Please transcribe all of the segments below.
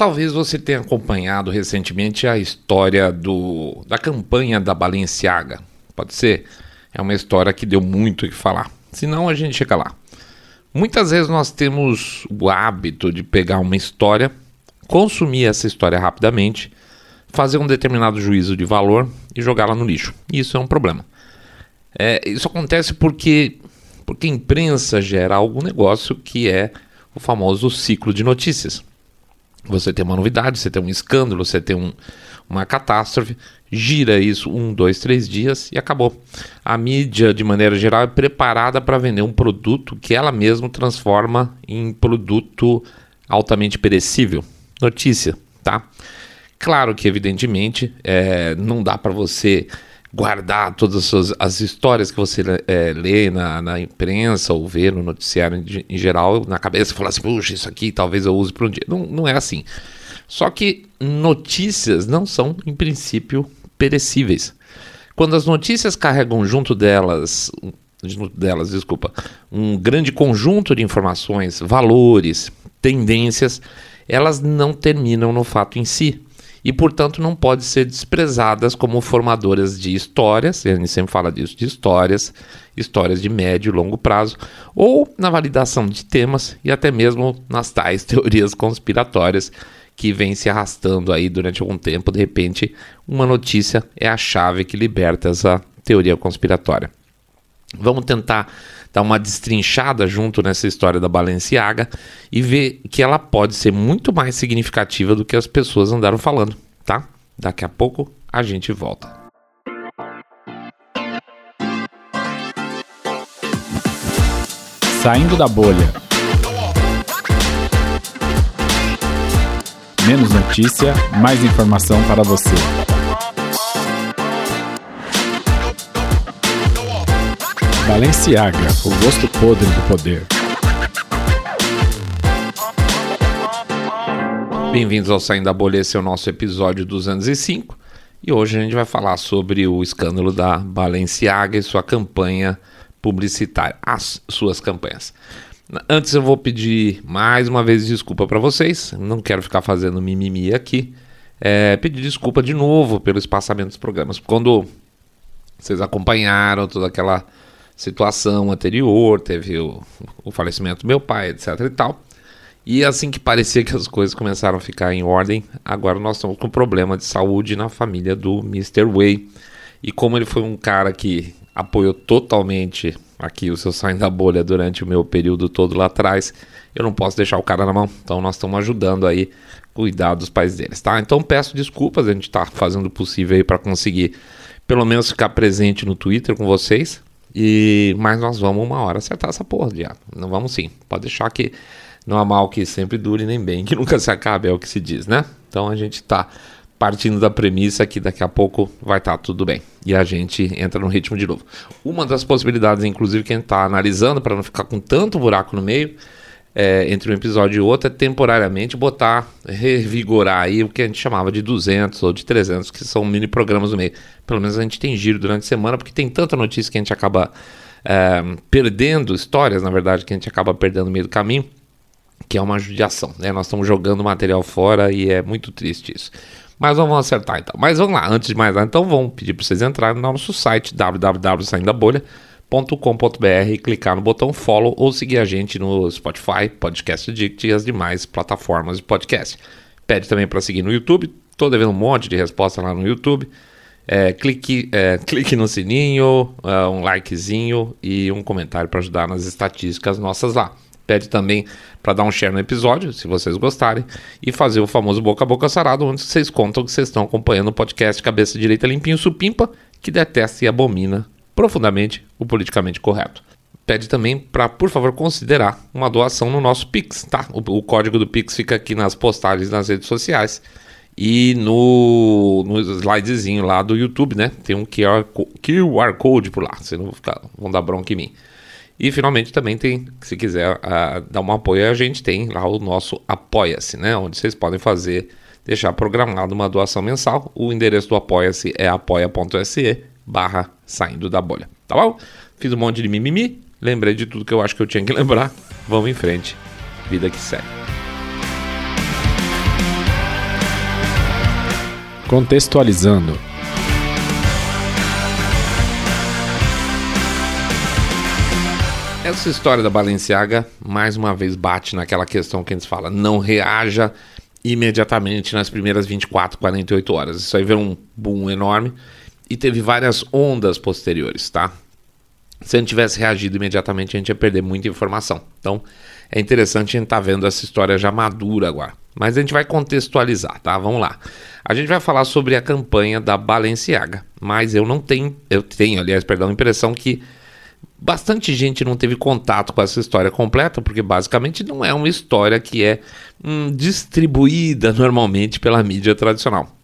Talvez você tenha acompanhado recentemente a história do, da campanha da Balenciaga. Pode ser? É uma história que deu muito o que falar. Senão a gente chega lá. Muitas vezes nós temos o hábito de pegar uma história, consumir essa história rapidamente, fazer um determinado juízo de valor e jogá-la no lixo. Isso é um problema. É, isso acontece porque, porque a imprensa gera algum negócio que é o famoso ciclo de notícias. Você tem uma novidade, você tem um escândalo, você tem um, uma catástrofe, gira isso um, dois, três dias e acabou. A mídia, de maneira geral, é preparada para vender um produto que ela mesma transforma em produto altamente perecível. Notícia, tá? Claro que, evidentemente, é, não dá para você guardar todas as, as histórias que você é, lê na, na, imprensa ou vê no noticiário em, em, geral na cabeça e falar assim, puxa, isso aqui talvez eu use para um dia. Não, não é assim. Só que notícias não são, em princípio, perecíveis. Quando as notícias carregam junto delas, junto delas, desculpa, um grande conjunto de informações, valores, tendências, elas não terminam no fato em si e, portanto, não podem ser desprezadas como formadoras de histórias, a gente sempre fala disso, de histórias, histórias de médio e longo prazo, ou na validação de temas e até mesmo nas tais teorias conspiratórias que vem se arrastando aí durante algum tempo. De repente, uma notícia é a chave que liberta essa teoria conspiratória. Vamos tentar dar uma destrinchada junto nessa história da Balenciaga e ver que ela pode ser muito mais significativa do que as pessoas andaram falando, tá? Daqui a pouco a gente volta. Saindo da bolha. Menos notícia, mais informação para você. Balenciaga, o gosto podre do poder. Bem-vindos ao Saindo da Bolha, esse é o nosso episódio 205 e hoje a gente vai falar sobre o escândalo da Balenciaga e sua campanha publicitária, as suas campanhas. Antes eu vou pedir mais uma vez desculpa para vocês, não quero ficar fazendo mimimi aqui. É, pedir desculpa de novo pelo espaçamento dos programas. Quando vocês acompanharam toda aquela situação anterior, teve o, o falecimento do meu pai, etc e tal. E assim que parecia que as coisas começaram a ficar em ordem, agora nós estamos com problema de saúde na família do Mr. Way. E como ele foi um cara que apoiou totalmente aqui o seu saindo da bolha durante o meu período todo lá atrás, eu não posso deixar o cara na mão. Então nós estamos ajudando aí cuidar dos pais deles, tá? Então peço desculpas, a gente está fazendo o possível aí para conseguir pelo menos ficar presente no Twitter com vocês, e mas nós vamos uma hora acertar essa porra, diabo. Não vamos sim. Pode deixar que não há mal que sempre dure nem bem que nunca se acabe, é o que se diz, né? Então a gente tá partindo da premissa que daqui a pouco vai estar tá tudo bem e a gente entra no ritmo de novo. Uma das possibilidades, inclusive, que a gente está analisando para não ficar com tanto buraco no meio é, entre um episódio e outro é temporariamente botar, revigorar aí o que a gente chamava de 200 ou de 300, que são mini programas no meio. Pelo menos a gente tem giro durante a semana, porque tem tanta notícia que a gente acaba é, perdendo, histórias na verdade, que a gente acaba perdendo no meio do caminho, que é uma judiação. Né? Nós estamos jogando material fora e é muito triste isso. Mas vamos acertar então. Mas vamos lá, antes de mais nada, então vamos pedir para vocês entrarem no nosso site www.saindabolha.com e clicar no botão follow ou seguir a gente no Spotify, Podcast Addict e as demais plataformas de podcast. Pede também para seguir no YouTube, estou devendo um monte de resposta lá no YouTube. É, clique, é, clique no sininho, uh, um likezinho e um comentário para ajudar nas estatísticas nossas lá. Pede também para dar um share no episódio, se vocês gostarem, e fazer o famoso boca a boca sarado, onde vocês contam que vocês estão acompanhando o podcast Cabeça Direita Limpinho Supimpa, que detesta e abomina profundamente o politicamente correto. Pede também para, por favor, considerar uma doação no nosso Pix, tá? O, o, código do Pix fica aqui nas postagens nas redes sociais e no, no slidezinho lá do YouTube, né? Tem um QR, QR Code por lá, vocês não ficar, vão dar bronca em mim. E finalmente também tem, se quiser uh, dar um apoio a gente, tem lá o nosso Apoia-se, né? Onde vocês podem fazer, deixar programado uma doação mensal. O endereço do Apoia-se é apoia.se barra saindo da bolha. Tá bom? Fiz um monte de mimimi, lembrei de tudo que eu acho que eu tinha que lembrar. Vamos em frente. Vida que segue. Contextualizando. Essa história da Balenciaga mais uma vez bate naquela questão que a gente fala: não reaja imediatamente nas primeiras 24, 48 horas. Isso aí veio um boom enorme e teve várias ondas posteriores, tá? Se a gente tivesse reagido imediatamente, a gente ia perder muita informação. Então, é interessante a gente estar tá vendo essa história já madura agora. Mas a gente vai contextualizar, tá? Vamos lá. A gente vai falar sobre a campanha da Balenciaga, mas eu não tenho, eu tenho, aliás, perdão, a impressão que bastante gente não teve contato com essa história completa, porque basicamente não é uma história que é hum, distribuída normalmente pela mídia tradicional.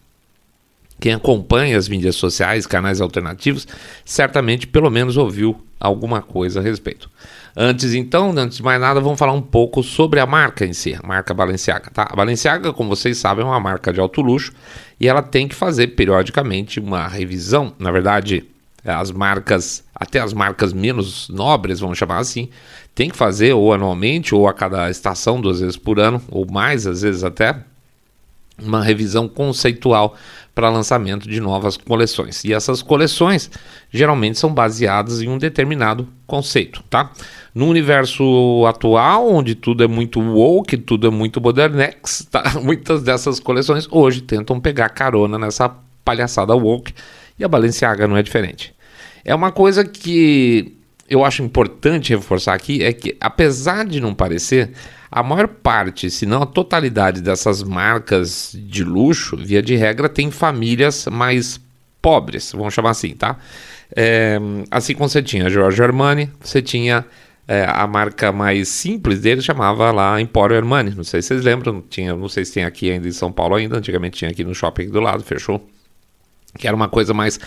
Quem acompanha as mídias sociais, canais alternativos, certamente pelo menos ouviu alguma coisa a respeito. Antes então, antes de mais nada, vamos falar um pouco sobre a marca em si, a marca Balenciaga. Tá? A Balenciaga, como vocês sabem, é uma marca de alto luxo e ela tem que fazer periodicamente uma revisão. Na verdade, as marcas, até as marcas menos nobres, vamos chamar assim, tem que fazer ou anualmente ou a cada estação, duas vezes por ano, ou mais às vezes até, uma revisão conceitual para lançamento de novas coleções. E essas coleções geralmente são baseadas em um determinado conceito, tá? No universo atual, onde tudo é muito woke, tudo é muito modernex, tá? Muitas dessas coleções hoje tentam pegar carona nessa palhaçada woke e a Balenciaga não é diferente. É uma coisa que eu acho importante reforçar aqui é que apesar de não parecer, a maior parte, se não a totalidade dessas marcas de luxo, via de regra, tem famílias mais pobres, vamos chamar assim, tá? É, assim como você tinha Giorgio Armani, você tinha é, a marca mais simples dele, chamava lá Emporio Armani. Não sei se vocês lembram, tinha, não sei se tem aqui ainda em São Paulo ainda, antigamente tinha aqui no shopping do lado, fechou. Que era uma coisa mais,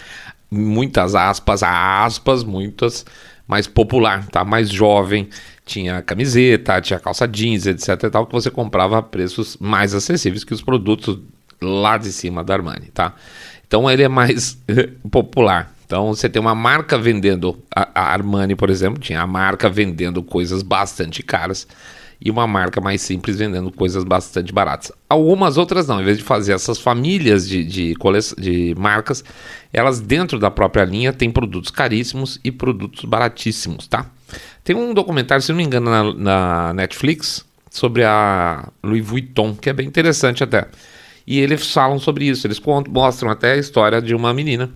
muitas aspas, aspas, muitas, mais popular, tá? Mais jovem, tinha camiseta, tinha calça jeans, etc e tal, que você comprava a preços mais acessíveis que os produtos lá de cima da Armani, tá? Então ele é mais popular. Então você tem uma marca vendendo, a, Armani, por exemplo, tinha a marca vendendo coisas bastante caras e uma marca mais simples vendendo coisas bastante baratas. Algumas outras não, em vez de fazer essas famílias de, de, de marcas, elas dentro da própria linha têm produtos caríssimos e produtos baratíssimos, tá? Tem um documentário, se não me engano, na, na Netflix sobre a Louis Vuitton, que é bem interessante até. E eles falam sobre isso, eles contam, mostram até a história de uma menina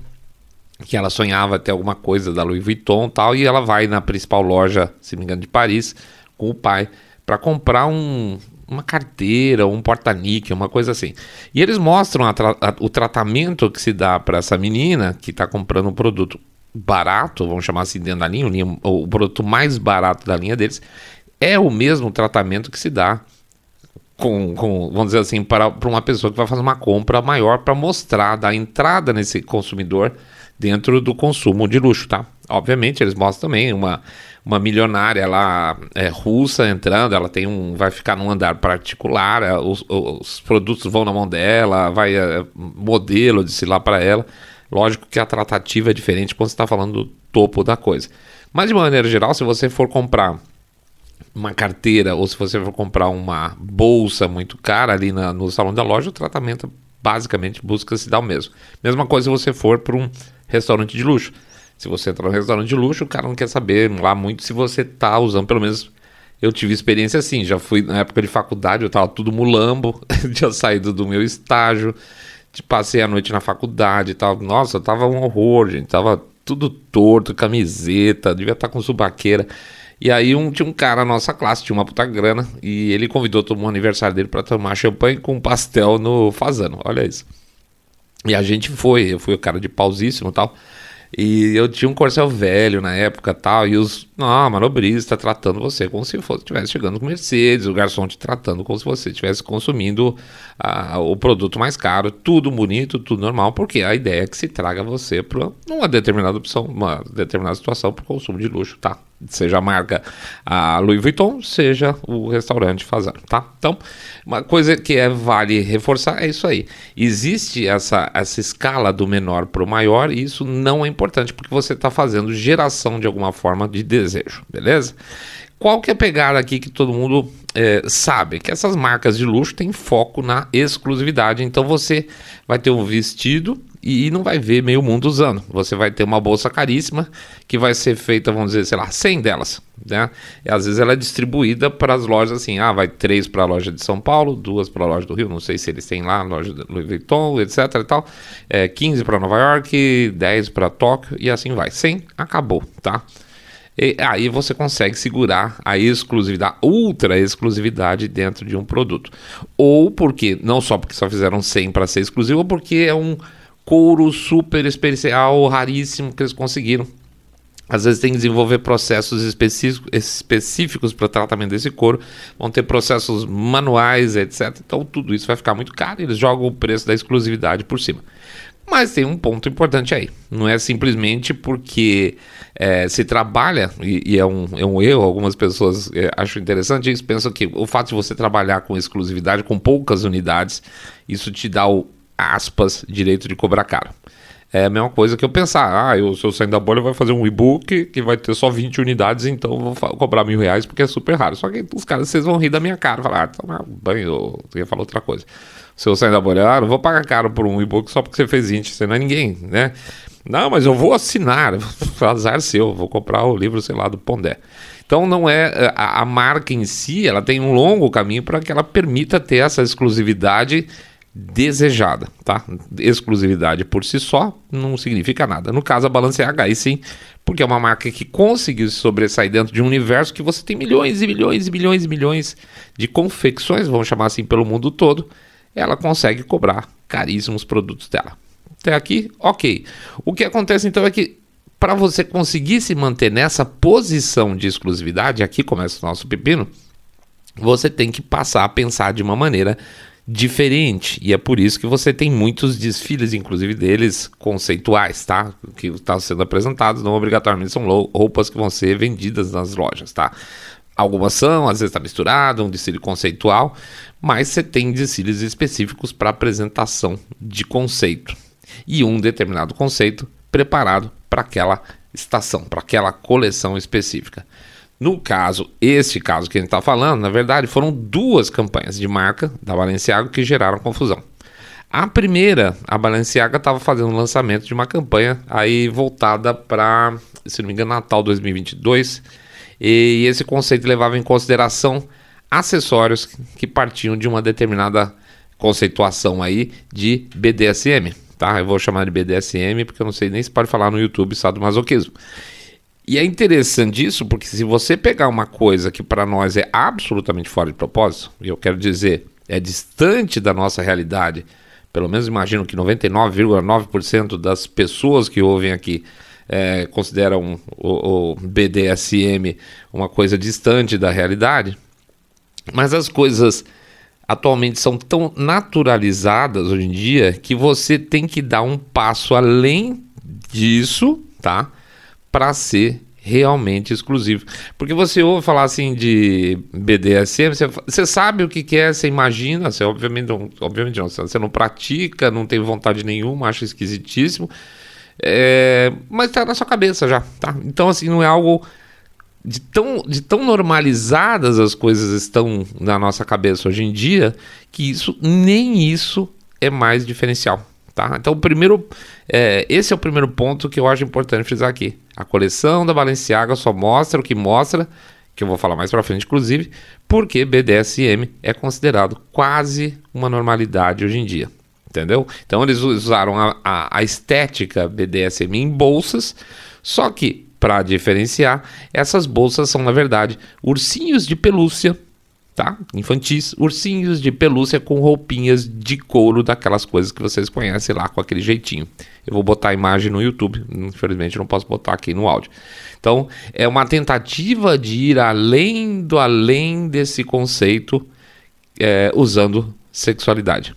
que ela sonhava ter alguma coisa da Louis Vuitton tal, e ela vai na principal loja, se não me engano, de Paris, com o pai, para comprar um, uma carteira, um porta-níquel, uma coisa assim. E eles mostram a tra a, o tratamento que se dá para essa menina que está comprando um produto barato, vamos chamar assim dentro da linha, o produto mais barato da linha deles, é o mesmo tratamento que se dá com, com vamos dizer assim, para, para uma pessoa que vai fazer uma compra maior para mostrar, dar entrada nesse consumidor dentro do consumo de luxo, tá? Obviamente, eles mostram também uma, uma milionária lá é, russa entrando, ela tem um. vai ficar num andar particular, é, os, os produtos vão na mão dela, vai é, modelo de se lá para ela. Lógico que a tratativa é diferente quando você está falando do topo da coisa. Mas de maneira geral, se você for comprar uma carteira ou se você for comprar uma bolsa muito cara ali na, no salão da loja, o tratamento basicamente busca se dar o mesmo. Mesma coisa se você for para um restaurante de luxo. Se você entrar no restaurante de luxo, o cara não quer saber lá muito se você está usando, pelo menos eu tive experiência assim, já fui na época de faculdade, eu estava tudo mulambo, tinha saído do meu estágio, passei a noite na faculdade e tal. Nossa, tava um horror, gente. Tava tudo torto, camiseta, devia estar tá com subaqueira. E aí um, tinha um cara na nossa classe, tinha uma puta grana, e ele convidou todo mundo aniversário dele para tomar champanhe com pastel no fazano. Olha isso. E a gente foi, eu fui o cara de pausíssimo e tal. E eu tinha um Corcel velho na época tal, e os ah, manobristas tratando você como se fosse estivesse chegando com Mercedes, o garçom te tratando como se você estivesse consumindo ah, o produto mais caro, tudo bonito, tudo normal, porque a ideia é que se traga você para uma determinada opção, uma determinada situação para o consumo de luxo, tá? Seja a marca a Louis Vuitton, seja o restaurante fazendo, tá? Então, uma coisa que é, vale reforçar é isso aí. Existe essa, essa escala do menor para o maior e isso não é importante porque você está fazendo geração de alguma forma de desejo, beleza? qual que é a pegada aqui que todo mundo é, sabe? Que essas marcas de luxo têm foco na exclusividade. Então você vai ter um vestido e não vai ver meio mundo usando. Você vai ter uma bolsa caríssima que vai ser feita, vamos dizer, sei lá, 100 delas, né? E às vezes ela é distribuída para as lojas assim, ah, vai três para a loja de São Paulo, duas para a loja do Rio, não sei se eles têm lá, loja de Louis Vuitton, etc e tal. É, 15 para Nova York, 10 para Tóquio e assim vai. 100 acabou, tá? E aí você consegue segurar a exclusividade, ultra exclusividade dentro de um produto. Ou porque, não só porque só fizeram 100 para ser exclusivo, ou porque é um couro super especial, raríssimo que eles conseguiram. Às vezes tem que desenvolver processos específicos para tratamento desse couro, vão ter processos manuais, etc. Então tudo isso vai ficar muito caro e eles jogam o preço da exclusividade por cima. Mas tem um ponto importante aí. Não é simplesmente porque é, se trabalha, e, e, é, um, é um erro, algumas pessoas é, acham interessante isso, pensam que o fato de você trabalhar com exclusividade, com poucas unidades, isso te dá o, aspas, direito de cobrar caro. É a mesma coisa que eu pensar, ah, eu, se eu sair da bolha, vai fazer um e-book que vai ter só 20 unidades, então vou cobrar mil reais porque é super raro. Só que os caras, vocês vão rir da minha cara, falar, ah, toma banho, eu ia falar outra coisa se eu sair da bolha, ah, não vou pagar caro por um e-book só porque você fez 20, você não é ninguém, né? Não, mas eu vou assinar, azar seu, vou comprar o livro, sei lá, do Pondé. Então não é eh, a, a marca em si, ela tem um longo caminho para que ela permita ter essa exclusividade desejada, tá? Exclusividade por si só não significa nada. No caso a Balenciaga aí sim, porque é uma marca que conseguiu se sobressair dentro de um universo que você tem milhões e milhões e milhões e milhões de confecções, vamos chamar assim, pelo mundo todo ela consegue cobrar caríssimos produtos dela. Até aqui, ok. O que acontece então é que para você conseguir se manter nessa posição de exclusividade, aqui começa o nosso pepino, você tem que passar a pensar de uma maneira diferente. E é por isso que você tem muitos desfiles, inclusive deles conceituais, tá? Que estão sendo apresentados, não obrigatoriamente são roupas que vão ser vendidas nas lojas, tá? Algumas são, às vezes está misturado, um desfile conceitual, mas você tem desfiles específicos para apresentação de conceito e um determinado conceito preparado para aquela estação, para aquela coleção específica. No caso, este caso que a gente está falando, na verdade, foram duas campanhas de marca da Balenciaga que geraram confusão. A primeira, a Balenciaga estava fazendo o lançamento de uma campanha aí voltada para, se não me engano, Natal 2022 e esse conceito levava em consideração acessórios que partiam de uma determinada conceituação aí de BDSM, tá? Eu vou chamar de BDSM porque eu não sei nem se pode falar no YouTube sadomasoquismo. E é interessante isso porque se você pegar uma coisa que para nós é absolutamente fora de propósito, e eu quero dizer, é distante da nossa realidade, pelo menos imagino que 99,9% das pessoas que ouvem aqui é, consideram o, o BDSM uma coisa distante da realidade, mas as coisas atualmente são tão naturalizadas hoje em dia que você tem que dar um passo além disso, tá? Para ser realmente exclusivo. Porque você ouve falar assim de BDSM, você, você sabe o que, que é, você imagina, você obviamente não, obviamente não, você não pratica, não tem vontade nenhuma, acha esquisitíssimo. É, mas tá na sua cabeça já, tá? Então, assim, não é algo de tão, de tão normalizadas as coisas estão na nossa cabeça hoje em dia que isso nem isso é mais diferencial. Tá? Então, primeiro, é, esse é o primeiro ponto que eu acho importante frisar aqui. A coleção da Balenciaga só mostra o que mostra, que eu vou falar mais para frente, inclusive, porque BDSM é considerado quase uma normalidade hoje em dia entendeu? Então eles usaram a, a, a estética BDSM em bolsas, só que para diferenciar, essas bolsas são na verdade ursinhos de pelúcia, tá? Infantis, ursinhos de pelúcia com roupinhas de couro daquelas coisas que vocês conhecem lá com aquele jeitinho. Eu vou botar a imagem no YouTube, infelizmente não posso botar aqui no áudio. Então, é uma tentativa de ir além do além desse conceito é, usando sexualidade.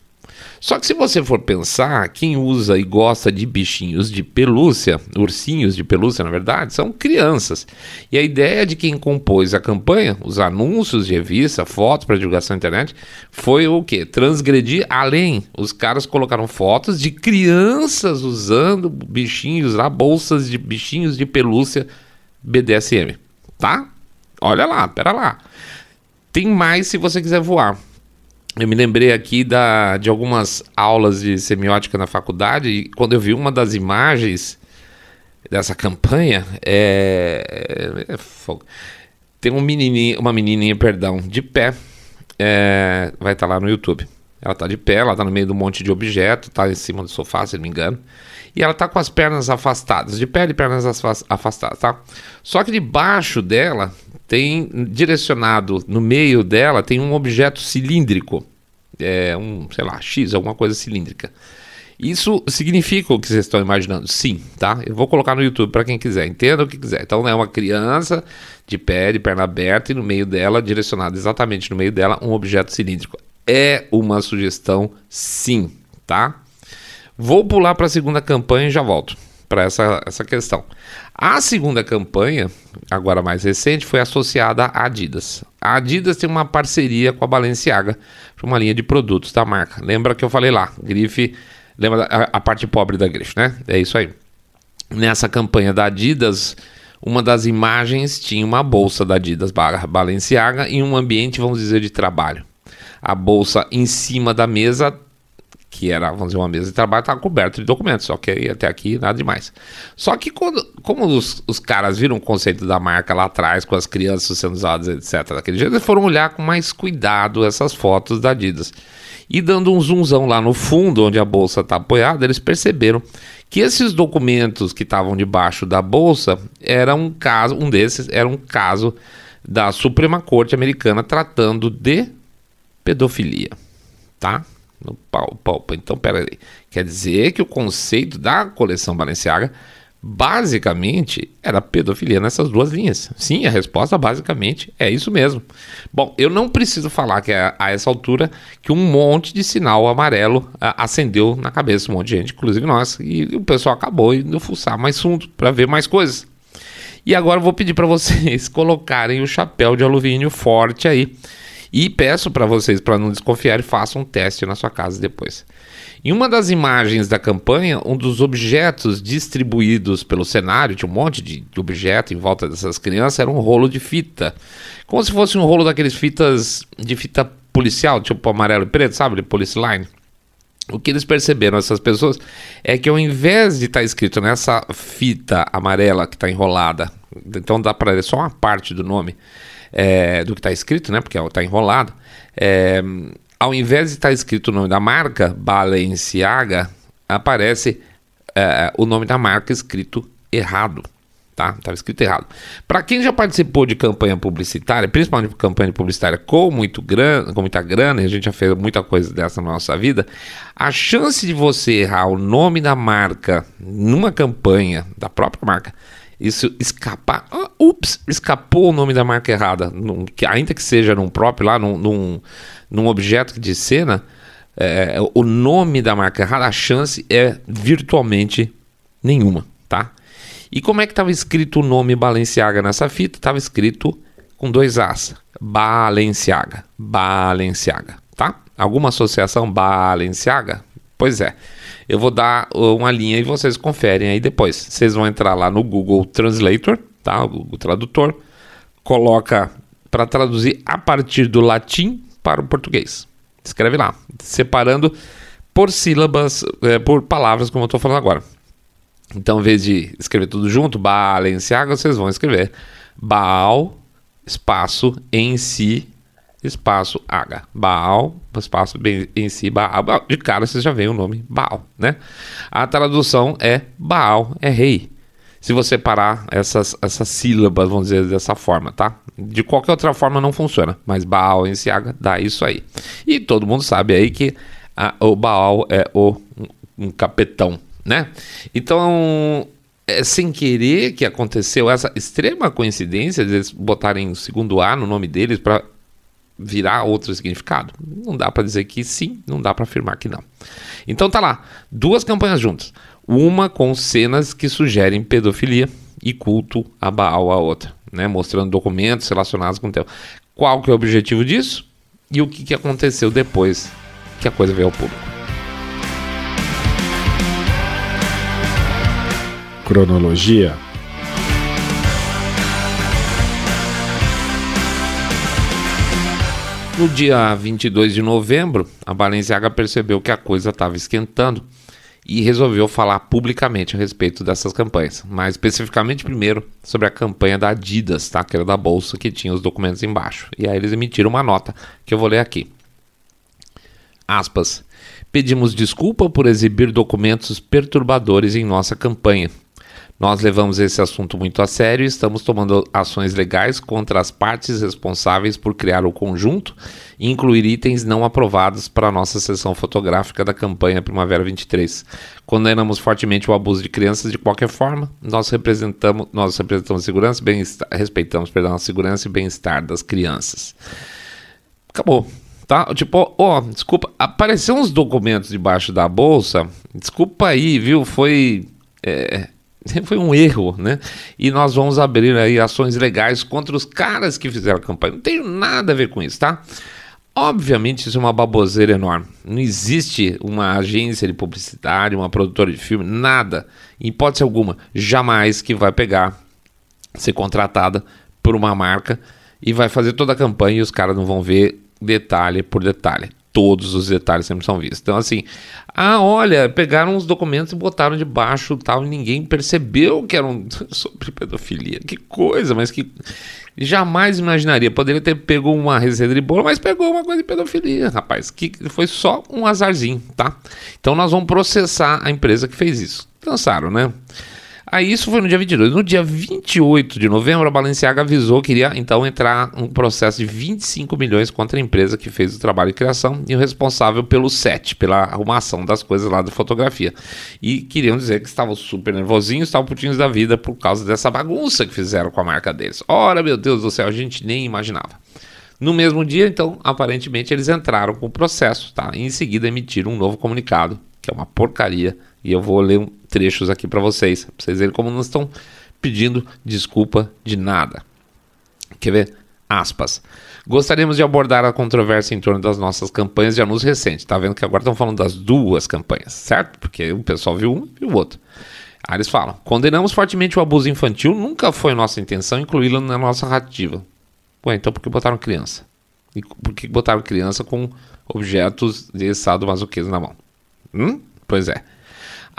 Só que se você for pensar, quem usa e gosta de bichinhos de pelúcia, ursinhos de pelúcia, na verdade, são crianças. E a ideia de quem compôs a campanha, os anúncios de revista, fotos para divulgação na internet, foi o quê? Transgredir além. Os caras colocaram fotos de crianças usando bichinhos lá, bolsas de bichinhos de pelúcia BDSM, tá? Olha lá, pera lá. Tem mais se você quiser voar. Eu me lembrei aqui da, de algumas aulas de semiótica na faculdade e quando eu vi uma das imagens dessa campanha, é, é, é tem um menininho, uma menininha, perdão, de pé, é, vai estar tá lá no YouTube. Ela está de pé, ela está no meio de um monte de objeto, está em cima do sofá, se não me engano. E ela está com as pernas afastadas, de pé e pernas afastadas, tá? Só que debaixo dela tem direcionado no meio dela tem um objeto cilíndrico, é um, sei lá, X, alguma coisa cilíndrica. Isso significa o que vocês estão imaginando? Sim, tá? Eu vou colocar no YouTube para quem quiser, entenda o que quiser. Então é uma criança de pé, de perna aberta e no meio dela, direcionado exatamente no meio dela, um objeto cilíndrico. É uma sugestão, sim, tá? Vou pular para a segunda campanha e já volto para essa, essa questão. A segunda campanha, agora mais recente, foi associada à Adidas. A Adidas tem uma parceria com a Balenciaga para uma linha de produtos da marca. Lembra que eu falei lá, grife, lembra a, a parte pobre da grife, né? É isso aí. Nessa campanha da Adidas, uma das imagens tinha uma bolsa da Adidas Balenciaga em um ambiente, vamos dizer, de trabalho. A bolsa em cima da mesa que era, vamos dizer, uma mesa de trabalho, estava coberto de documentos, só que até aqui nada demais. Só que quando, como os, os caras viram o conceito da marca lá atrás, com as crianças sendo usadas, etc., daquele jeito, eles foram olhar com mais cuidado essas fotos da Adidas. E dando um zoomzão lá no fundo, onde a bolsa está apoiada, eles perceberam que esses documentos que estavam debaixo da bolsa era um caso, um desses era um caso da Suprema Corte Americana tratando de pedofilia, tá? No pau, pau. Então, peraí. Quer dizer que o conceito da coleção Balenciaga basicamente era pedofilia nessas duas linhas. Sim, a resposta basicamente é isso mesmo. Bom, eu não preciso falar que é a essa altura que um monte de sinal amarelo a, acendeu na cabeça um monte de gente, inclusive nós, e o pessoal acabou indo fuçar mais fundo para ver mais coisas. E agora eu vou pedir para vocês colocarem o chapéu de alumínio forte aí e peço para vocês, para não desconfiar, façam um teste na sua casa depois. Em uma das imagens da campanha, um dos objetos distribuídos pelo cenário, tinha um monte de, objeto em volta dessas crianças, era um rolo de fita. Como se fosse um rolo daqueles fitas de fita policial, tipo amarelo e preto, sabe? De police line. O que eles perceberam, essas pessoas, é que ao invés de estar tá escrito nessa fita amarela que está enrolada, então dá para ler só uma parte do nome, é, do que está escrito, né? Porque está enrolado. É, ao invés de estar tá escrito o nome da marca, Balenciaga, aparece é, o nome da marca escrito errado. Tá? Estava escrito errado. Para quem já participou de campanha publicitária, principalmente campanha publicitária com, muito grana, com muita grana, e a gente já fez muita coisa dessa na nossa vida, a chance de você errar o nome da marca numa campanha da própria marca isso escapar. Ah, ups, escapou o nome da marca errada. Num, que, ainda que seja num próprio lá, num, num, num objeto de cena, é, o nome da marca errada, a chance é virtualmente nenhuma, tá? E como é que estava escrito o nome Balenciaga nessa fita? Estava escrito com dois As. Balenciaga. Balenciaga, tá? Alguma associação Balenciaga? Pois é. Eu vou dar uma linha e vocês conferem aí depois. Vocês vão entrar lá no Google Translator, tá? O Google Tradutor, coloca para traduzir a partir do latim para o português. Escreve lá, separando por sílabas, é, por palavras, como eu estou falando agora. Então, em vez de escrever tudo junto, Balenciaga, vocês vão escrever Baal, espaço, em si, espaço H. Baal, espaço em si, Baal. De cara vocês já veem o nome Baal, né? A tradução é Baal, é rei. Se você parar essas, essas sílabas, vamos dizer dessa forma, tá? De qualquer outra forma não funciona, mas Baal em si H dá isso aí. E todo mundo sabe aí que a, o Baal é o, um, um capetão, né? Então, é sem querer que aconteceu essa extrema coincidência de eles botarem o segundo A no nome deles para virar outro significado? Não dá para dizer que sim, não dá para afirmar que não. Então tá lá, duas campanhas juntas. Uma com cenas que sugerem pedofilia e culto a Baal a outra, né? mostrando documentos relacionados com o tema. Qual que é o objetivo disso? E o que, que aconteceu depois que a coisa veio ao público? Cronologia No dia 22 de novembro, a Balenciaga percebeu que a coisa estava esquentando e resolveu falar publicamente a respeito dessas campanhas, mais especificamente primeiro sobre a campanha da Adidas, tá? que era da bolsa que tinha os documentos embaixo. E aí eles emitiram uma nota que eu vou ler aqui. Aspas. Pedimos desculpa por exibir documentos perturbadores em nossa campanha. Nós levamos esse assunto muito a sério e estamos tomando ações legais contra as partes responsáveis por criar o conjunto e incluir itens não aprovados para a nossa sessão fotográfica da campanha Primavera 23. Condenamos fortemente o abuso de crianças de qualquer forma. Nós representamos, nós representamos segurança, bem respeitamos, perdão, a segurança e bem-estar das crianças. Acabou. Tá? Tipo, ó, oh, desculpa, apareceu uns documentos debaixo da bolsa. Desculpa aí, viu? Foi é, foi um erro, né? E nós vamos abrir aí ações legais contra os caras que fizeram a campanha. Não tem nada a ver com isso, tá? Obviamente isso é uma baboseira enorme. Não existe uma agência de publicidade, uma produtora de filme, nada, em hipótese alguma, jamais que vai pegar, ser contratada por uma marca e vai fazer toda a campanha e os caras não vão ver detalhe por detalhe todos os detalhes sempre são vistos. Então, assim, ah, olha, pegaram os documentos e botaram debaixo tal, e ninguém percebeu que eram sobre pedofilia. Que coisa, mas que jamais imaginaria. Poderia ter pego uma receita de bolo, mas pegou uma coisa de pedofilia, rapaz. Que foi só um azarzinho, tá? Então nós vamos processar a empresa que fez isso. Cansaram, né? Aí isso foi no dia 22. No dia 28 de novembro, a Balenciaga avisou que iria então entrar um processo de 25 milhões contra a empresa que fez o trabalho de criação e o responsável pelo set, pela arrumação das coisas lá da fotografia. E queriam dizer que estavam super nervosinhos, estavam putinhos da vida por causa dessa bagunça que fizeram com a marca deles. Ora, meu Deus do céu, a gente nem imaginava. No mesmo dia, então, aparentemente eles entraram com o processo, tá? E em seguida emitiram um novo comunicado, que é uma porcaria, e eu vou ler trechos aqui para vocês, para vocês verem como não estão pedindo desculpa de nada. Quer ver? Aspas. Gostaríamos de abordar a controvérsia em torno das nossas campanhas de anúncio recente. Tá vendo que agora estão falando das duas campanhas, certo? Porque o pessoal viu um e o outro. Aí eles falam: condenamos fortemente o abuso infantil, nunca foi nossa intenção incluí-lo na nossa narrativa. Ué, então por que botaram criança? E por que botaram criança com objetos de estado masoquismo na mão? Hum? Pois é.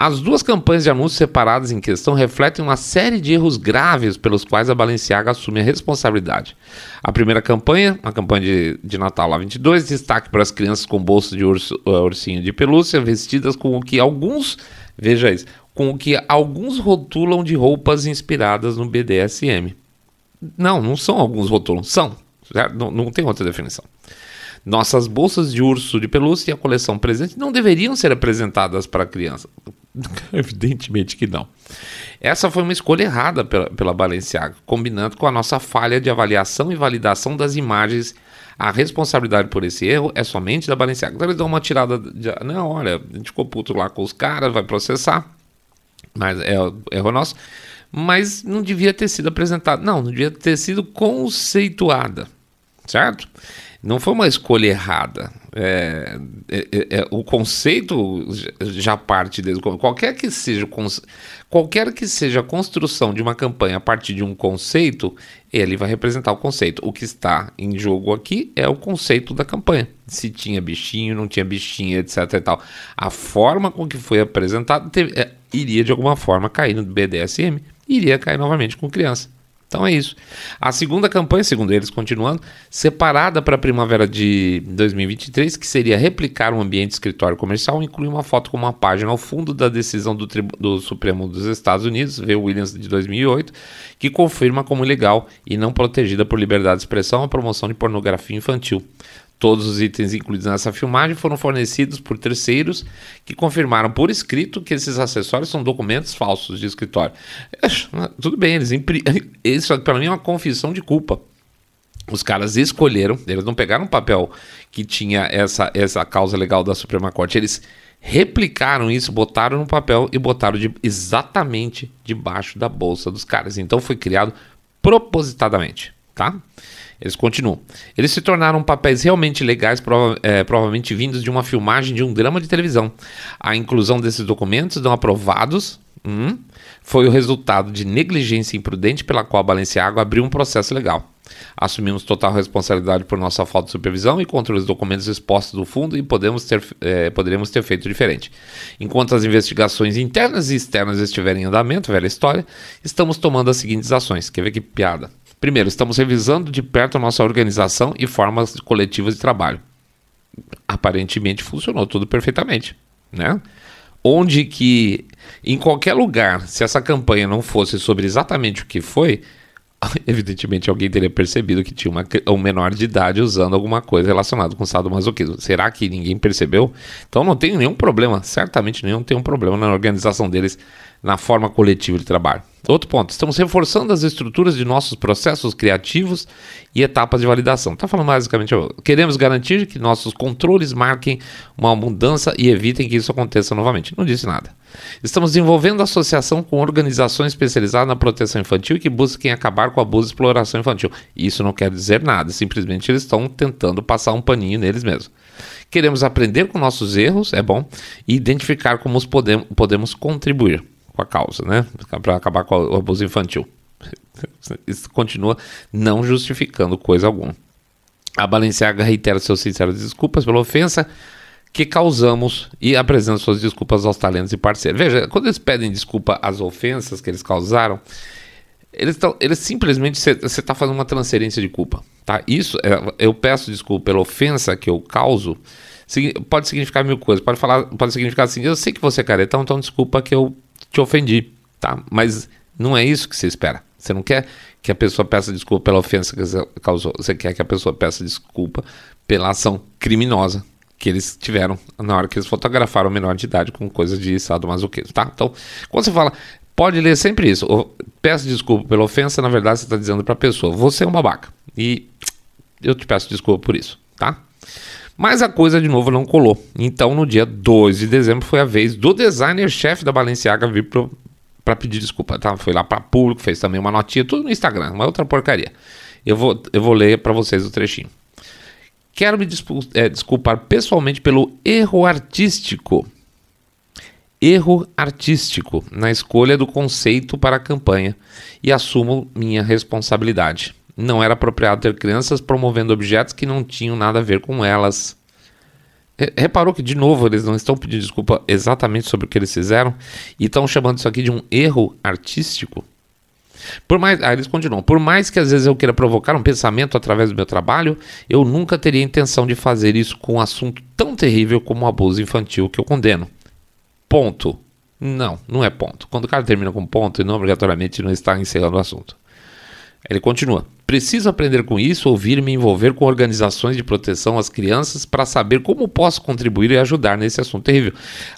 As duas campanhas de anúncios separadas em questão refletem uma série de erros graves pelos quais a Balenciaga assume a responsabilidade. A primeira campanha, a campanha de, de Natal lá 22, destaque para as crianças com bolsa de urso, uh, ursinho de pelúcia vestidas com o que alguns, veja isso, com o que alguns rotulam de roupas inspiradas no BDSM. Não, não são alguns rotulam, são. Não, não tem outra definição. Nossas bolsas de urso de pelúcia e a coleção presente não deveriam ser apresentadas para a criança. Evidentemente que não. Essa foi uma escolha errada pela, pela Balenciaga, combinando com a nossa falha de avaliação e validação das imagens. A responsabilidade por esse erro é somente da Balenciaga. Então eles dão uma tirada de. Não, olha, a gente ficou puto lá com os caras, vai processar. Mas é erro nosso. Mas não devia ter sido apresentado. Não, não devia ter sido conceituada. Certo? não foi uma escolha errada. É, é, é, é o conceito já parte desde qualquer que seja qualquer que seja a construção de uma campanha a partir de um conceito, ele vai representar o conceito. O que está em jogo aqui é o conceito da campanha. Se tinha bichinho, não tinha bichinho, etc. E tal. A forma com que foi apresentado teve, é, iria de alguma forma cair no BDSM, iria cair novamente com criança. Então é isso. A segunda campanha, segundo eles, continuando, separada para a primavera de 2023, que seria replicar um ambiente escritório comercial, inclui uma foto com uma página ao fundo da decisão do, do Supremo dos Estados Unidos, V. Williams de 2008, que confirma como ilegal e não protegida por liberdade de expressão a promoção de pornografia infantil. Todos os itens incluídos nessa filmagem foram fornecidos por terceiros que confirmaram por escrito que esses acessórios são documentos falsos de escritório. Tudo bem, eles impri... isso para mim é uma confissão de culpa. Os caras escolheram, eles não pegaram um papel que tinha essa, essa causa legal da Suprema Corte, eles replicaram isso, botaram no papel e botaram de, exatamente debaixo da bolsa dos caras. Então foi criado propositadamente, tá? Eles continuam. Eles se tornaram papéis realmente legais, prova é, provavelmente vindos de uma filmagem de um drama de televisão. A inclusão desses documentos não aprovados Hum? Foi o resultado de negligência imprudente pela qual a Balenciaga abriu um processo legal. Assumimos total responsabilidade por nossa falta de supervisão e contra os documentos expostos do fundo e podemos ter, é, poderíamos ter feito diferente. Enquanto as investigações internas e externas estiverem em andamento, velha história, estamos tomando as seguintes ações. Quer ver que piada? Primeiro, estamos revisando de perto nossa organização e formas coletivas de trabalho. Aparentemente funcionou tudo perfeitamente, né? Onde que, em qualquer lugar, se essa campanha não fosse sobre exatamente o que foi, evidentemente alguém teria percebido que tinha uma, um menor de idade usando alguma coisa relacionada com sadomasoquismo. Será que ninguém percebeu? Então não tem nenhum problema, certamente nenhum tem um problema na organização deles, na forma coletiva de trabalho. Outro ponto, estamos reforçando as estruturas de nossos processos criativos e etapas de validação. Está falando basicamente, queremos garantir que nossos controles marquem uma mudança e evitem que isso aconteça novamente. Não disse nada. Estamos desenvolvendo associação com organizações especializadas na proteção infantil que busquem acabar com o abuso e exploração infantil. Isso não quer dizer nada, simplesmente eles estão tentando passar um paninho neles mesmos. Queremos aprender com nossos erros, é bom, e identificar como podemos, podemos contribuir com a causa, né? Para acabar com o abuso infantil. Isso continua não justificando coisa alguma. A Balenciaga reitera seus sinceras desculpas pela ofensa que causamos e apresenta suas desculpas aos talentos e parceiros. Veja, quando eles pedem desculpa às ofensas que eles causaram, eles, tão, eles simplesmente você está fazendo uma transferência de culpa, tá? Isso é, eu peço desculpa pela ofensa que eu causo. Pode significar mil coisas. Pode falar, pode significar assim. Eu sei que você é caretão, então desculpa que eu te ofendi, tá? Mas não é isso que você espera. Você não quer que a pessoa peça desculpa pela ofensa que você causou. Você quer que a pessoa peça desculpa pela ação criminosa que eles tiveram na hora que eles fotografaram o menor de idade com coisa de sadomasoquismo, tá? Então, quando você fala, pode ler sempre isso. Peço desculpa pela ofensa, na verdade você está dizendo para a pessoa, você é um babaca. E eu te peço desculpa por isso, tá? Mas a coisa de novo não colou. Então, no dia 2 de dezembro, foi a vez do designer-chefe da Balenciaga vir para pedir desculpa. Tá? Foi lá para público, fez também uma notinha, tudo no Instagram, uma outra porcaria. Eu vou, eu vou ler para vocês o trechinho. Quero me é, desculpar pessoalmente pelo erro artístico. Erro artístico na escolha do conceito para a campanha e assumo minha responsabilidade não era apropriado ter crianças promovendo objetos que não tinham nada a ver com elas. Reparou que, de novo, eles não estão pedindo desculpa exatamente sobre o que eles fizeram e estão chamando isso aqui de um erro artístico? Por mais, ah, eles continuam. Por mais que às vezes eu queira provocar um pensamento através do meu trabalho, eu nunca teria intenção de fazer isso com um assunto tão terrível como o abuso infantil que eu condeno. Ponto. Não, não é ponto. Quando o cara termina com ponto, e não obrigatoriamente não está encerrando o assunto. Ele continua. Preciso aprender com isso, ouvir e me envolver com organizações de proteção às crianças para saber como posso contribuir e ajudar nesse assunto terrível.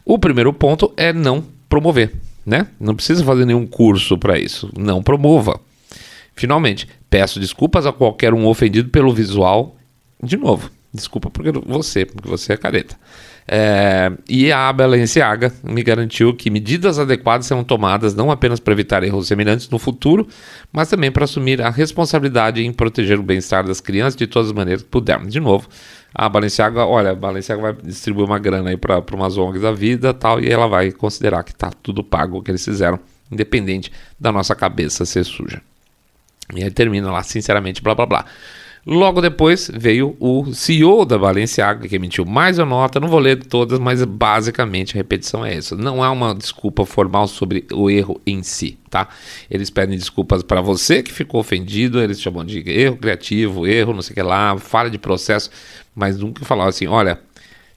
O primeiro ponto é não promover, né? Não precisa fazer nenhum curso para isso. Não promova. Finalmente, peço desculpas a qualquer um ofendido pelo visual. De novo, desculpa porque você, porque você é careta. É, e a Balenciaga me garantiu que medidas adequadas serão tomadas não apenas para evitar erros semelhantes no futuro, mas também para assumir a responsabilidade em proteger o bem-estar das crianças de todas as maneiras que pudermos. De novo, a Balenciaga, olha, a Balenciaga vai distribuir uma grana aí para umas ONGs da vida tal, e ela vai considerar que está tudo pago o que eles fizeram, independente da nossa cabeça ser suja. E aí termina lá, sinceramente, blá blá blá. Logo depois veio o CEO da Balenciaga, que emitiu mais uma nota. Não vou ler todas, mas basicamente a repetição é essa. Não há uma desculpa formal sobre o erro em si, tá? Eles pedem desculpas para você que ficou ofendido, eles chamam de erro criativo, erro, não sei o que lá, falha de processo, mas nunca falaram assim: olha,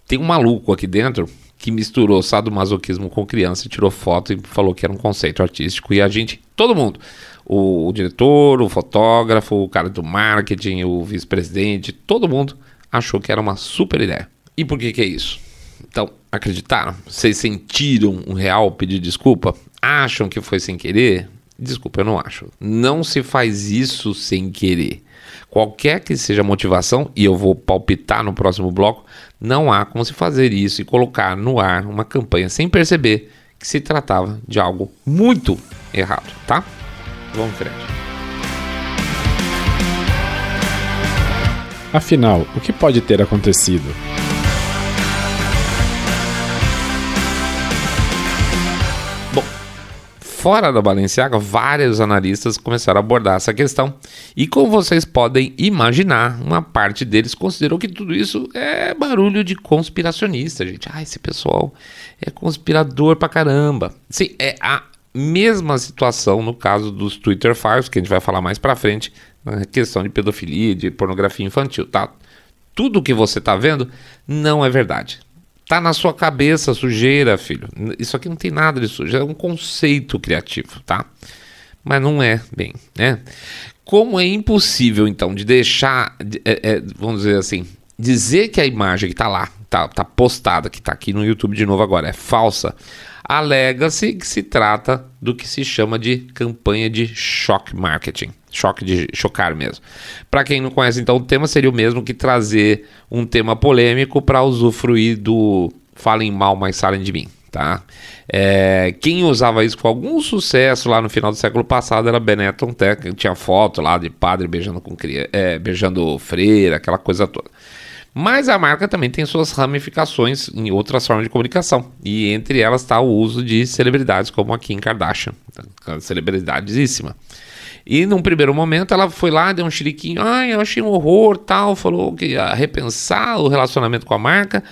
tem um maluco aqui dentro que misturou sadomasoquismo com criança, tirou foto e falou que era um conceito artístico. E a gente, todo mundo, o, o diretor, o fotógrafo, o cara do marketing, o vice-presidente, todo mundo achou que era uma super ideia. E por que, que é isso? Então, acreditaram? Vocês sentiram um real pedido de desculpa? Acham que foi sem querer? Desculpa, eu não acho. Não se faz isso sem querer. Qualquer que seja a motivação, e eu vou palpitar no próximo bloco, não há como se fazer isso e colocar no ar uma campanha sem perceber que se tratava de algo muito errado, tá? Vamos em frente. Afinal, o que pode ter acontecido? Bom, Fora da Balenciaga, vários analistas começaram a abordar essa questão e, como vocês podem imaginar, uma parte deles considerou que tudo isso é barulho de conspiracionista, gente. Ah, esse pessoal é conspirador pra caramba. Sim, é a mesma situação no caso dos Twitter Files, que a gente vai falar mais pra frente, na questão de pedofilia, de pornografia infantil, tá? Tudo que você tá vendo não é verdade. Tá na sua cabeça sujeira, filho. Isso aqui não tem nada de sujeira, é um conceito criativo, tá? Mas não é bem, né? Como é impossível, então, de deixar, é, é, vamos dizer assim, dizer que a imagem que tá lá, tá, tá postada, que tá aqui no YouTube de novo agora, é falsa, alega-se que se trata do que se chama de campanha de shock marketing. Choque de chocar mesmo. Para quem não conhece, então, o tema seria o mesmo que trazer um tema polêmico para usufruir do falem mal, mas salem de mim. Tá? É, quem usava isso com algum sucesso lá no final do século passado era Benetton Tech, tinha foto lá de padre beijando com é, beijando freira, aquela coisa toda. Mas a marca também tem suas ramificações em outras formas de comunicação. E entre elas está o uso de celebridades como a Kim Kardashian, celebridadíssima. E num primeiro momento ela foi lá, deu um chiriquinho, ai, eu achei um horror, tal, falou que ia repensar o relacionamento com a marca.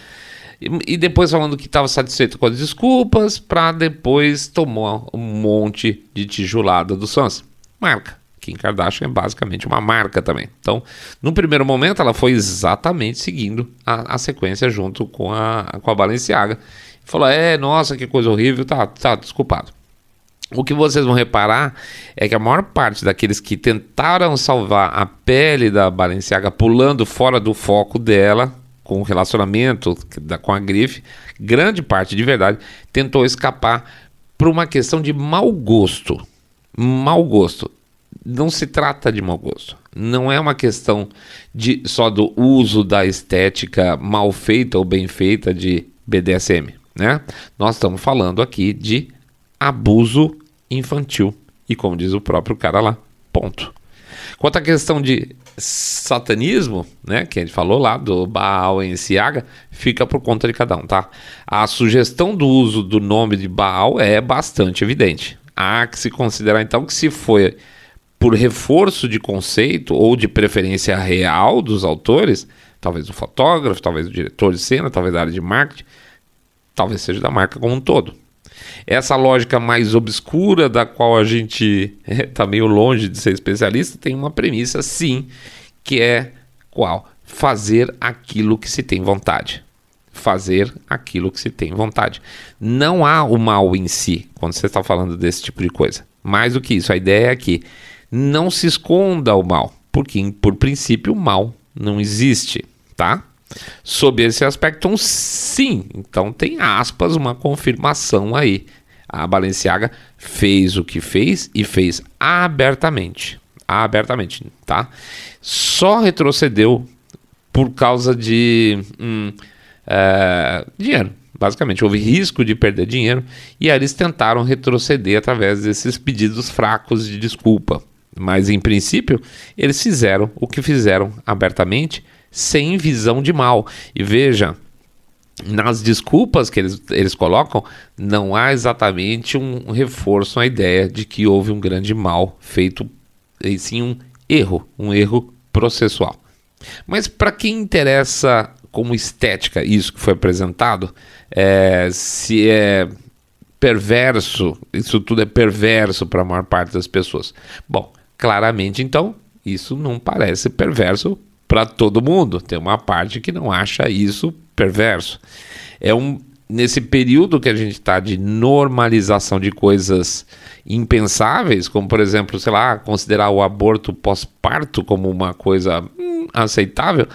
E, e depois falando que estava satisfeito com as desculpas, para depois tomar um monte de tijolada do Sons. Marca. Kim Kardashian é basicamente uma marca também. Então, no primeiro momento, ela foi exatamente seguindo a, a sequência junto com a, com a Balenciaga. Falou: é, nossa, que coisa horrível, tá, tá, desculpado. O que vocês vão reparar é que a maior parte daqueles que tentaram salvar a pele da Balenciaga pulando fora do foco dela, com o relacionamento com a grife, grande parte de verdade tentou escapar por uma questão de mau gosto. Mau gosto não se trata de mau gosto. Não é uma questão de só do uso da estética mal feita ou bem feita de BDSM, né? Nós estamos falando aqui de abuso infantil. E como diz o próprio cara lá, ponto. Quanto à questão de satanismo, né, que gente falou lá do Baal em Siaga, fica por conta de cada um, tá? A sugestão do uso do nome de Baal é bastante evidente. Há que se considerar então que se foi por reforço de conceito ou de preferência real dos autores, talvez o fotógrafo, talvez o diretor de cena, talvez da área de marketing, talvez seja da marca como um todo. Essa lógica mais obscura, da qual a gente está meio longe de ser especialista, tem uma premissa, sim, que é qual? Fazer aquilo que se tem vontade. Fazer aquilo que se tem vontade. Não há o mal em si, quando você está falando desse tipo de coisa. Mais do que isso, a ideia é que não se esconda o mal, porque, por princípio, o mal não existe, tá? Sob esse aspecto, um sim. Então, tem aspas, uma confirmação aí. A Balenciaga fez o que fez e fez abertamente. Abertamente, tá? Só retrocedeu por causa de hum, é, dinheiro. Basicamente, houve risco de perder dinheiro e aí eles tentaram retroceder através desses pedidos fracos de desculpa. Mas, em princípio, eles fizeram o que fizeram abertamente, sem visão de mal. E veja, nas desculpas que eles, eles colocam, não há exatamente um reforço à ideia de que houve um grande mal feito, e sim um erro, um erro processual. Mas para quem interessa como estética isso que foi apresentado, é, se é perverso, isso tudo é perverso para a maior parte das pessoas. Bom, Claramente, então, isso não parece perverso para todo mundo. Tem uma parte que não acha isso perverso. É um nesse período que a gente está de normalização de coisas impensáveis, como por exemplo, sei lá, considerar o aborto pós-parto como uma coisa hum, aceitável,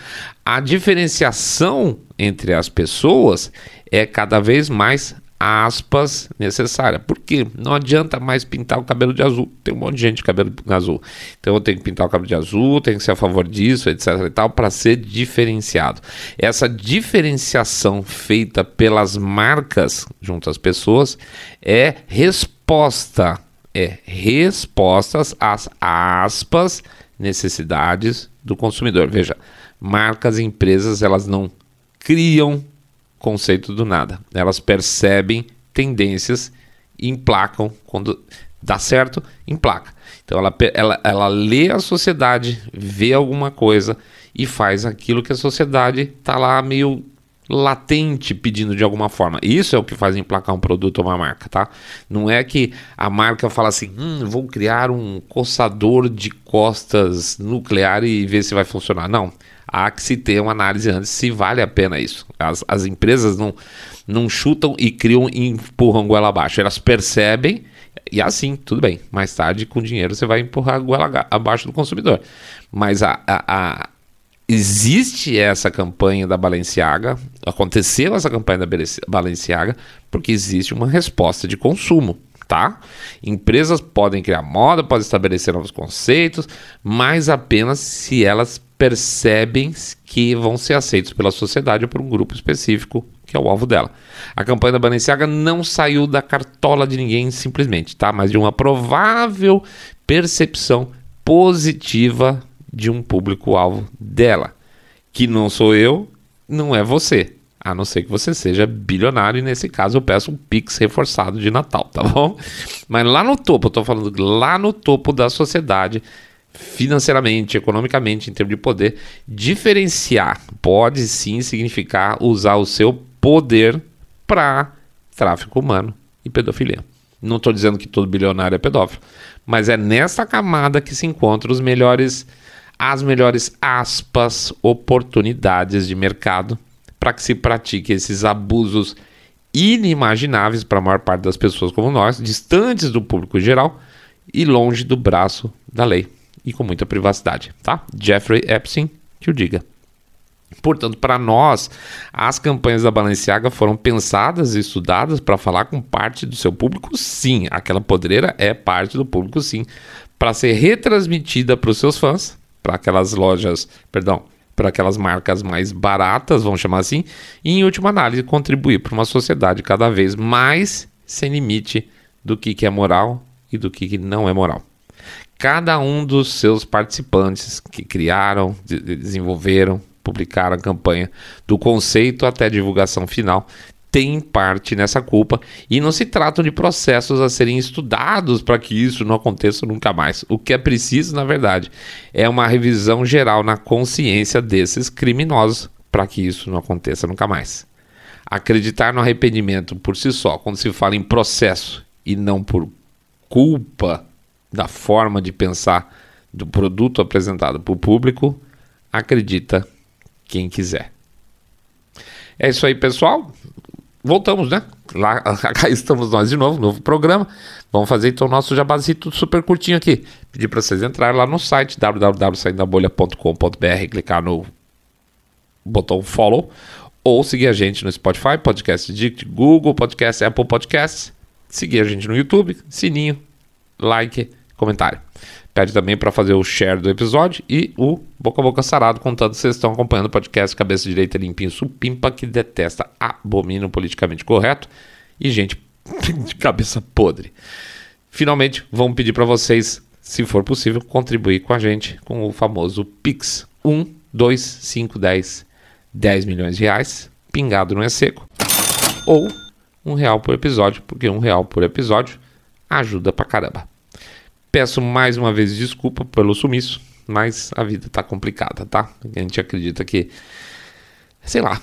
a diferenciação entre as pessoas é cada vez mais aspas necessária. Porque não adianta mais pintar o cabelo de azul. Tem um monte de gente de cabelo azul. Então eu tenho que pintar o cabelo de azul, tenho que ser a favor disso, etc e tal, para ser diferenciado. Essa diferenciação feita pelas marcas junto às pessoas é resposta, é respostas às aspas necessidades do consumidor. Veja, marcas e empresas, elas não criam conceito do nada. Elas percebem tendências e emplacam quando Dá certo, emplaca. Então ela, ela, ela lê a sociedade, vê alguma coisa e faz aquilo que a sociedade está lá meio latente pedindo de alguma forma. Isso é o que faz emplacar um produto ou uma marca, tá? Não é que a marca fala assim, hum, vou criar um coçador de costas nuclear e ver se vai funcionar. Não. Há que se ter uma análise antes se vale a pena isso. As, as empresas não, não chutam e criam e empurram goela abaixo. Elas percebem e assim, tudo bem. Mais tarde, com dinheiro, você vai empurrar a goela abaixo do consumidor. Mas a, a, a existe essa campanha da Balenciaga, aconteceu essa campanha da Balenciaga, porque existe uma resposta de consumo, tá? Empresas podem criar moda, podem estabelecer novos conceitos, mas apenas se elas percebem que vão ser aceitos pela sociedade ou por um grupo específico que é o alvo dela. A campanha da Balenciaga não saiu da cartola de ninguém simplesmente, tá? Mas de uma provável percepção positiva de um público-alvo dela, que não sou eu, não é você. A não ser que você seja bilionário, e nesse caso eu peço um Pix reforçado de Natal, tá bom? Mas lá no topo, eu tô falando lá no topo da sociedade, financeiramente, economicamente, em termos de poder, diferenciar pode sim significar usar o seu poder para tráfico humano e pedofilia. Não estou dizendo que todo bilionário é pedófilo, mas é nessa camada que se encontram os melhores as melhores aspas, oportunidades de mercado para que se pratique esses abusos inimagináveis para a maior parte das pessoas como nós, distantes do público geral e longe do braço da lei e com muita privacidade, tá? Jeffrey Epstein, que o diga. Portanto, para nós, as campanhas da Balenciaga foram pensadas e estudadas para falar com parte do seu público, sim. Aquela podreira é parte do público, sim. Para ser retransmitida para os seus fãs para aquelas lojas, perdão, para aquelas marcas mais baratas, vamos chamar assim, e em última análise contribuir para uma sociedade cada vez mais sem limite do que, que é moral e do que, que não é moral. Cada um dos seus participantes que criaram, desenvolveram, publicaram a campanha, do conceito até a divulgação final, tem parte nessa culpa e não se tratam de processos a serem estudados para que isso não aconteça nunca mais. O que é preciso, na verdade, é uma revisão geral na consciência desses criminosos para que isso não aconteça nunca mais. Acreditar no arrependimento por si só, quando se fala em processo e não por culpa da forma de pensar do produto apresentado para o público, acredita quem quiser. É isso aí, pessoal voltamos, né? Lá, cá estamos nós de novo, novo programa. Vamos fazer então o nosso jabazito super curtinho aqui. Pedir para vocês entrarem lá no site www.saindabolha.com.br, clicar no botão follow ou seguir a gente no Spotify, Podcast Dict, Google Podcast, Apple Podcasts, seguir a gente no YouTube, sininho, like, comentário. Pede também para fazer o share do episódio e o boca a boca sarado, contando que vocês estão acompanhando o podcast Cabeça Direita Limpinho Supimpa, que detesta, abomina o politicamente correto e gente de cabeça podre. Finalmente, vamos pedir para vocês, se for possível, contribuir com a gente com o famoso Pix 1, 2, 5, 10, 10 milhões de reais, pingado não é seco, ou um real por episódio, porque um real por episódio ajuda pra caramba. Peço mais uma vez desculpa pelo sumiço, mas a vida tá complicada, tá? A gente acredita que, sei lá,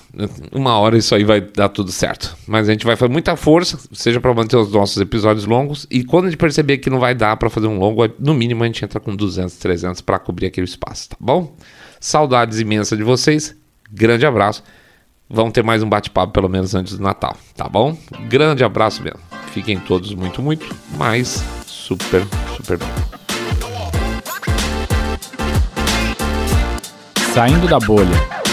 uma hora isso aí vai dar tudo certo. Mas a gente vai fazer muita força, seja para manter os nossos episódios longos, e quando a gente perceber que não vai dar para fazer um longo, no mínimo a gente entra com 200, 300 para cobrir aquele espaço, tá bom? Saudades imensas de vocês, grande abraço. Vamos ter mais um bate-papo pelo menos antes do Natal, tá bom? Grande abraço mesmo. Fiquem todos muito, muito mais super, super bem. Saindo da bolha.